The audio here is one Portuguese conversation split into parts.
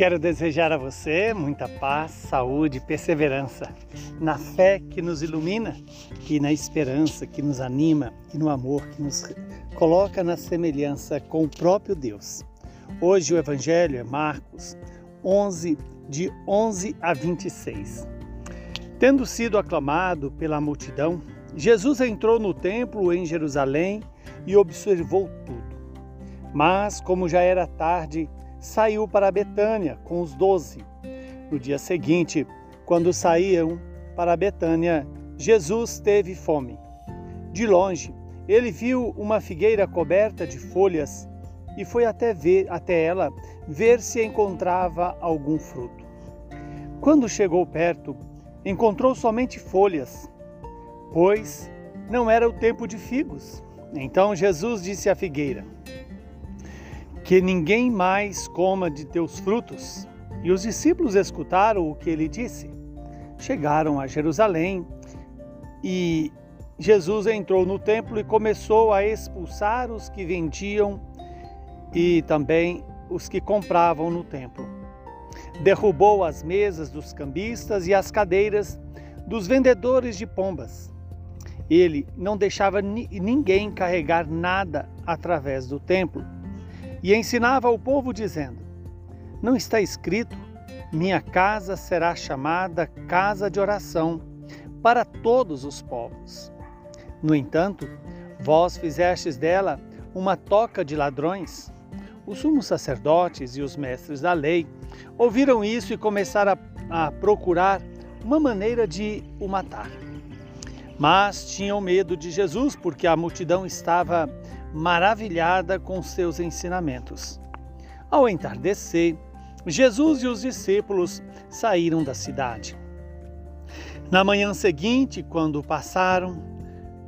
Quero desejar a você muita paz, saúde perseverança na fé que nos ilumina e na esperança que nos anima e no amor que nos coloca na semelhança com o próprio Deus. Hoje o Evangelho é Marcos 11, de 11 a 26. Tendo sido aclamado pela multidão, Jesus entrou no templo em Jerusalém e observou tudo. Mas, como já era tarde, saiu para Betânia com os doze. No dia seguinte, quando saíam para Betânia, Jesus teve fome. De longe, ele viu uma figueira coberta de folhas e foi até, ver, até ela ver se encontrava algum fruto. Quando chegou perto, encontrou somente folhas, pois não era o tempo de figos. Então Jesus disse à figueira: Que ninguém mais coma de teus frutos. E os discípulos escutaram o que ele disse. Chegaram a Jerusalém e Jesus entrou no templo e começou a expulsar os que vendiam e também os que compravam no templo. Derrubou as mesas dos cambistas e as cadeiras dos vendedores de pombas. Ele não deixava ninguém carregar nada através do templo e ensinava ao povo dizendo: Não está escrito: Minha casa será chamada casa de oração para todos os povos. No entanto, vós fizestes dela uma toca de ladrões. Os sumos sacerdotes e os mestres da lei ouviram isso e começaram a, a procurar uma maneira de o matar. Mas tinham medo de Jesus porque a multidão estava maravilhada com seus ensinamentos. Ao entardecer, Jesus e os discípulos saíram da cidade. Na manhã seguinte, quando passaram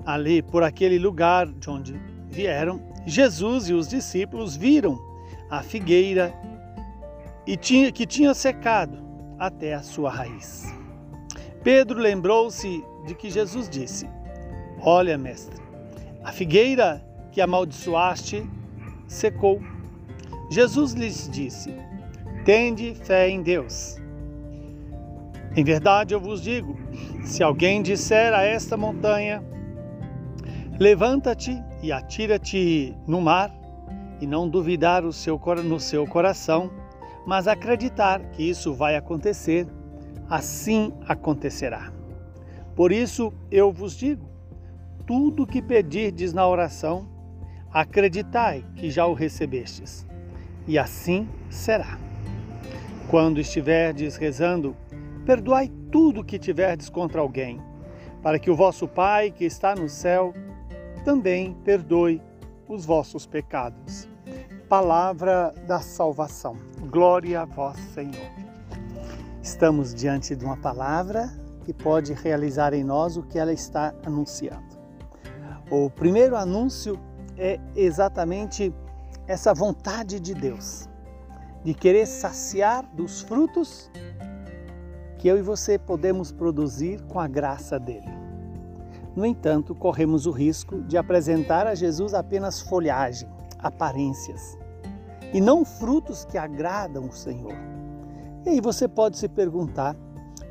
ali por aquele lugar de onde vieram, Jesus e os discípulos viram a figueira e tinha, que tinha secado até a sua raiz. Pedro lembrou-se de que Jesus disse: Olha, mestre, a figueira que amaldiçoaste secou. Jesus lhes disse: Tende fé em Deus. Em verdade eu vos digo: se alguém disser a esta montanha, levanta-te e atira-te no mar, e não duvidar o seu, no seu coração, mas acreditar que isso vai acontecer, assim acontecerá. Por isso eu vos digo: tudo que pedirdes na oração, acreditai que já o recebestes, e assim será. Quando estiverdes rezando, perdoai tudo que tiverdes contra alguém, para que o vosso Pai que está no céu também perdoe os vossos pecados palavra da salvação. Glória a vós, Senhor. Estamos diante de uma palavra que pode realizar em nós o que ela está anunciando. O primeiro anúncio é exatamente essa vontade de Deus de querer saciar dos frutos que eu e você podemos produzir com a graça dele. No entanto, corremos o risco de apresentar a Jesus apenas folhagem, aparências, e não frutos que agradam o Senhor. E aí você pode se perguntar: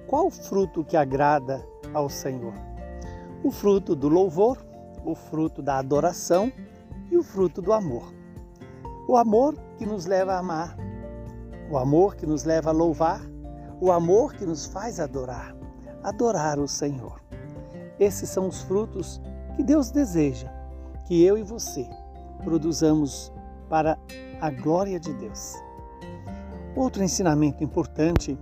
qual fruto que agrada ao Senhor? O fruto do louvor, o fruto da adoração e o fruto do amor. O amor que nos leva a amar, o amor que nos leva a louvar, o amor que nos faz adorar, adorar o Senhor. Esses são os frutos que Deus deseja que eu e você produzamos para a glória de Deus. Outro ensinamento importante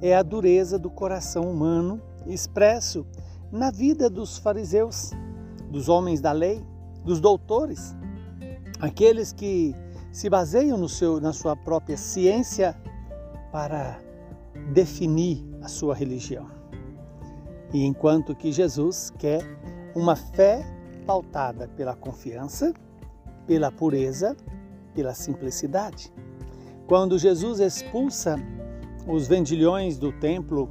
é a dureza do coração humano expresso na vida dos fariseus, dos homens da lei, dos doutores, aqueles que se baseiam no seu, na sua própria ciência para definir a sua religião. E enquanto que Jesus quer uma fé pautada pela confiança, pela pureza pela simplicidade. Quando Jesus expulsa os vendilhões do templo,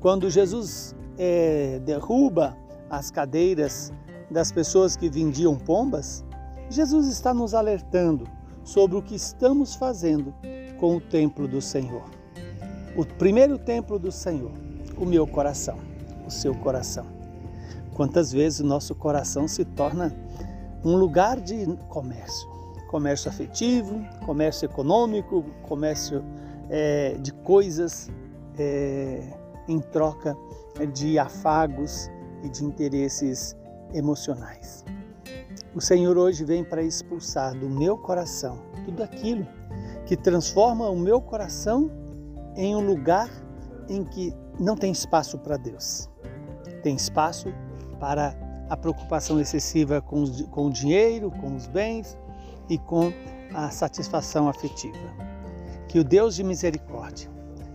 quando Jesus é, derruba as cadeiras das pessoas que vendiam pombas, Jesus está nos alertando sobre o que estamos fazendo com o templo do Senhor. o primeiro templo do Senhor, o meu coração, o seu coração. Quantas vezes o nosso coração se torna um lugar de comércio, comércio afetivo, comércio econômico, comércio é, de coisas é, em troca de afagos e de interesses emocionais. O Senhor hoje vem para expulsar do meu coração tudo aquilo que transforma o meu coração em um lugar em que não tem espaço para Deus. Tem espaço para a preocupação excessiva com, os, com o dinheiro, com os bens e com a satisfação afetiva. Que o Deus de misericórdia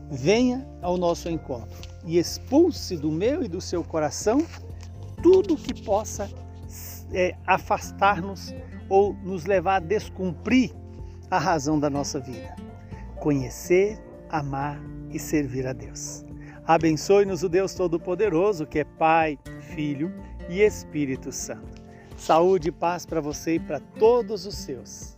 venha ao nosso encontro e expulse do meu e do seu coração tudo que possa é, afastar-nos ou nos levar a descumprir a razão da nossa vida. Conhecer, amar e servir a Deus. Abençoe-nos o Deus Todo-Poderoso, que é Pai, Filho e Espírito Santo. Saúde e paz para você e para todos os seus.